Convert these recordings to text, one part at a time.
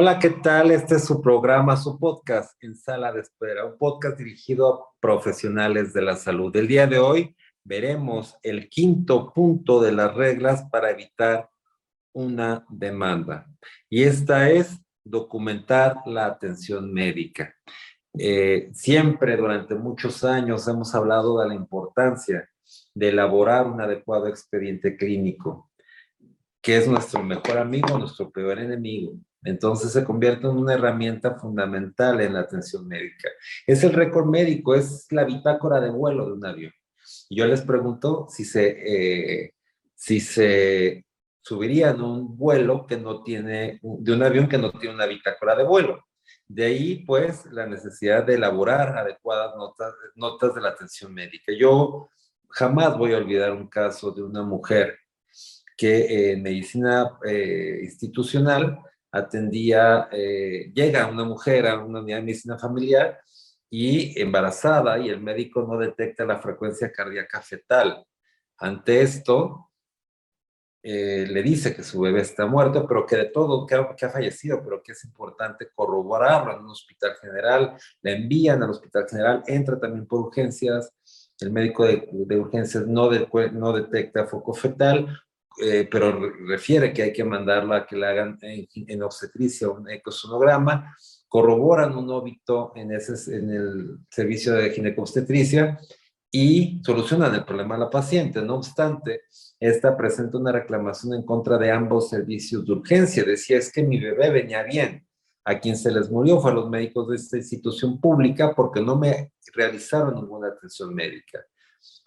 Hola, ¿qué tal? Este es su programa, su podcast en sala de espera, un podcast dirigido a profesionales de la salud. El día de hoy veremos el quinto punto de las reglas para evitar una demanda. Y esta es documentar la atención médica. Eh, siempre durante muchos años hemos hablado de la importancia de elaborar un adecuado expediente clínico, que es nuestro mejor amigo, nuestro peor enemigo. Entonces se convierte en una herramienta fundamental en la atención médica. Es el récord médico, es la bitácora de vuelo de un avión. Yo les pregunto si se, eh, si se subirían un vuelo que no tiene, de un avión que no tiene una bitácora de vuelo. De ahí, pues, la necesidad de elaborar adecuadas notas, notas de la atención médica. Yo jamás voy a olvidar un caso de una mujer que en medicina eh, institucional atendía, eh, llega una mujer a una unidad de medicina familiar y embarazada y el médico no detecta la frecuencia cardíaca fetal. Ante esto, eh, le dice que su bebé está muerto, pero que de todo, que, que, ha fallecido, pero que es importante corroborarlo en un hospital general, la envían al hospital general, entra también por urgencias, el médico de, urgencias no, no detecta foco fetal, eh, pero refiere que hay que mandarla a que le hagan en, obstetricia un ecosonograma, corroboran un óbito en, ese, en el servicio de ginecobstetricia y solucionan el problema a la paciente. No obstante, esta presenta una reclamación en contra de ambos servicios de urgencia. Decía, es que mi bebé venía bien. A quien se les murió fue a los médicos de esta institución pública porque no me realizaron ninguna atención médica.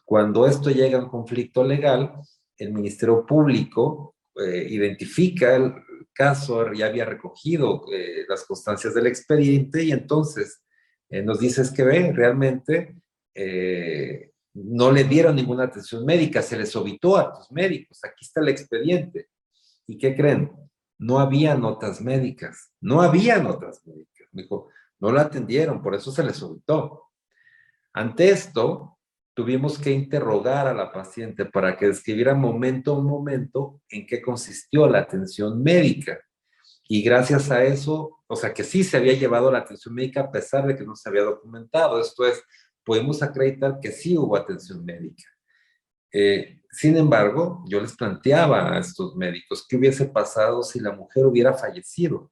Cuando esto llega a un conflicto legal, el Ministerio Público eh, identifica el caso, ya había recogido eh, las constancias del expediente y entonces eh, nos dice que ve, realmente no le dieron ninguna atención médica, se les obitó a tus médicos, aquí está el expediente. ¿Y qué creen? No había notas médicas, no había notas médicas. Me dijo, no la atendieron, por eso se les obitó. Ante esto, tuvimos que interrogar a la paciente para que describiera momento a momento en qué consistió la atención médica. Y gracias a eso, o sea, que sí se había llevado la atención médica a pesar de que no se había documentado. Esto es, podemos acreditar que sí hubo atención médica. Eh, sin embargo, yo les planteaba a estos médicos qué hubiese pasado si la mujer hubiera fallecido.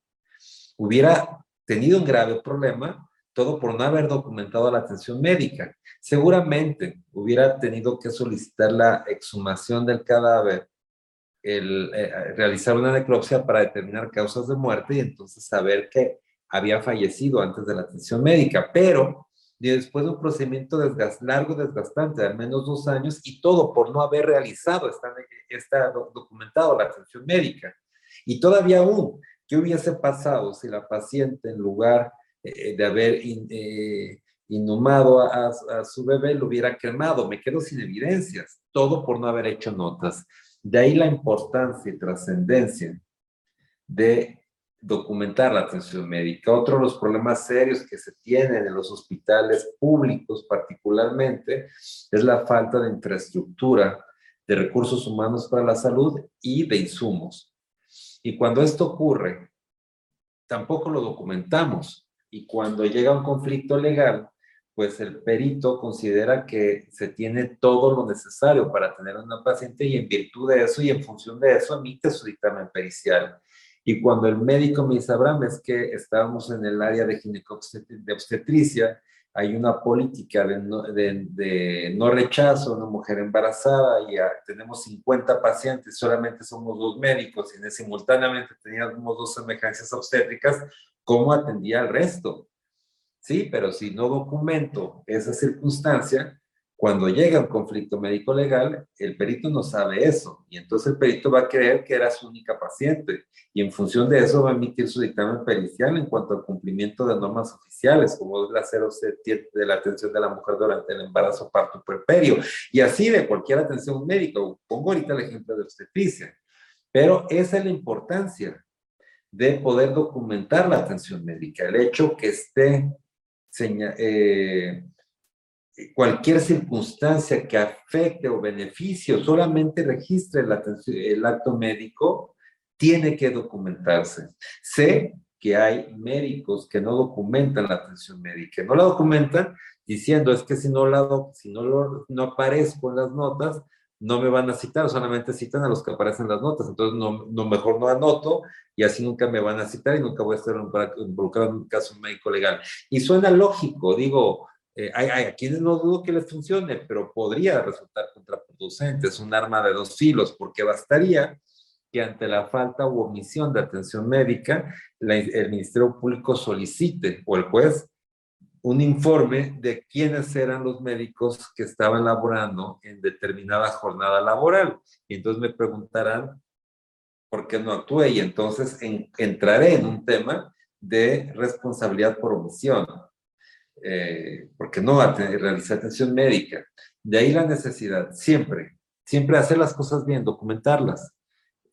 Hubiera tenido un grave problema todo por no haber documentado la atención médica. Seguramente hubiera tenido que solicitar la exhumación del cadáver, el, eh, realizar una necropsia para determinar causas de muerte y entonces saber que había fallecido antes de la atención médica, pero después de un procedimiento desgast, largo, desgastante, de al menos dos años, y todo por no haber realizado, está, está documentado la atención médica. Y todavía aún, ¿qué hubiese pasado si la paciente en lugar eh, de haber eh, inhumado a, su bebé, lo hubiera quemado. Me quedo sin evidencias, todo por no haber hecho notas. De ahí la importancia y trascendencia de documentar la atención médica. Otro de los problemas serios que se tienen en los hospitales públicos particularmente es la falta de infraestructura, de recursos humanos para la salud y de insumos. Y cuando esto ocurre, tampoco lo documentamos y cuando llega un conflicto legal, pues el perito considera que se tiene todo lo necesario para tener una paciente y en virtud de eso y en función de eso emite su dictamen pericial. Y cuando el médico me dice, Abraham, es que estábamos en el área de de obstetricia, hay una política de no, de, no rechazo a una mujer embarazada y tenemos 50 pacientes, solamente somos dos médicos y simultáneamente teníamos dos emergencias obstétricas, ¿cómo atendía al resto? Sí, pero si no documento esa circunstancia, cuando llega un conflicto médico legal, el perito no sabe eso y entonces el perito va a creer que era su única paciente y en función de eso va a emitir su dictamen pericial en cuanto al cumplimiento de normas oficiales, como es la 07 de la atención de la mujer durante el embarazo, parto, puerperio y así de cualquier atención médica. Pongo ahorita el ejemplo de obstetricia, pero esa es la importancia de poder documentar la atención médica, el hecho que esté eh, cualquier circunstancia que afecte o beneficie solamente registre el acto médico, tiene que documentarse. Sé que hay médicos que no documentan la atención médica. No la documentan diciendo es que si no, la si no, lo, no aparezco en las notas, no me van a citar, solamente citan a los que aparecen en las notas. Entonces, no, mejor no anoto y así nunca me van a citar y nunca voy a estar involucrado en un caso médico legal. Y suena lógico, digo, eh, hay, hay, a quienes no dudo que les funcione, pero podría resultar contraproducente, es un arma de dos filos, porque bastaría que ante la falta u omisión de atención médica, el Ministerio Público solicite o el juez un informe de quiénes eran los médicos que estaban laborando en determinada jornada laboral. Y entonces me preguntarán por qué no actué y entonces entraré en un tema de responsabilidad por omisión, eh, porque no realizar atención médica. De ahí la necesidad, siempre, siempre hacer las cosas bien, documentarlas.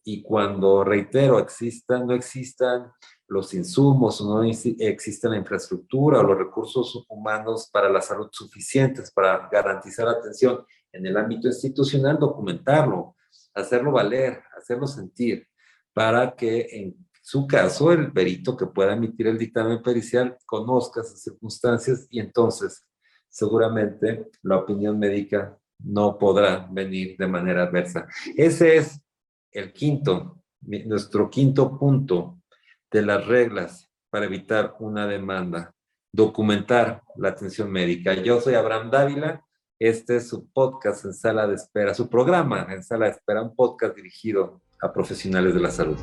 Y cuando, reitero, existan, no existan los insumos no existe la infraestructura o los recursos humanos para la salud suficientes para garantizar atención en el ámbito institucional, documentarlo, hacerlo valer, hacerlo sentir, para que en su caso el perito que pueda emitir el dictamen pericial conozca esas circunstancias y entonces seguramente la opinión médica no podrá venir de manera adversa. Ese es el quinto, nuestro quinto punto de las reglas para evitar una demanda, documentar la atención médica. Yo soy Abraham Dávila, este es su podcast en sala de espera, su programa en sala de espera, un podcast dirigido a profesionales de la salud.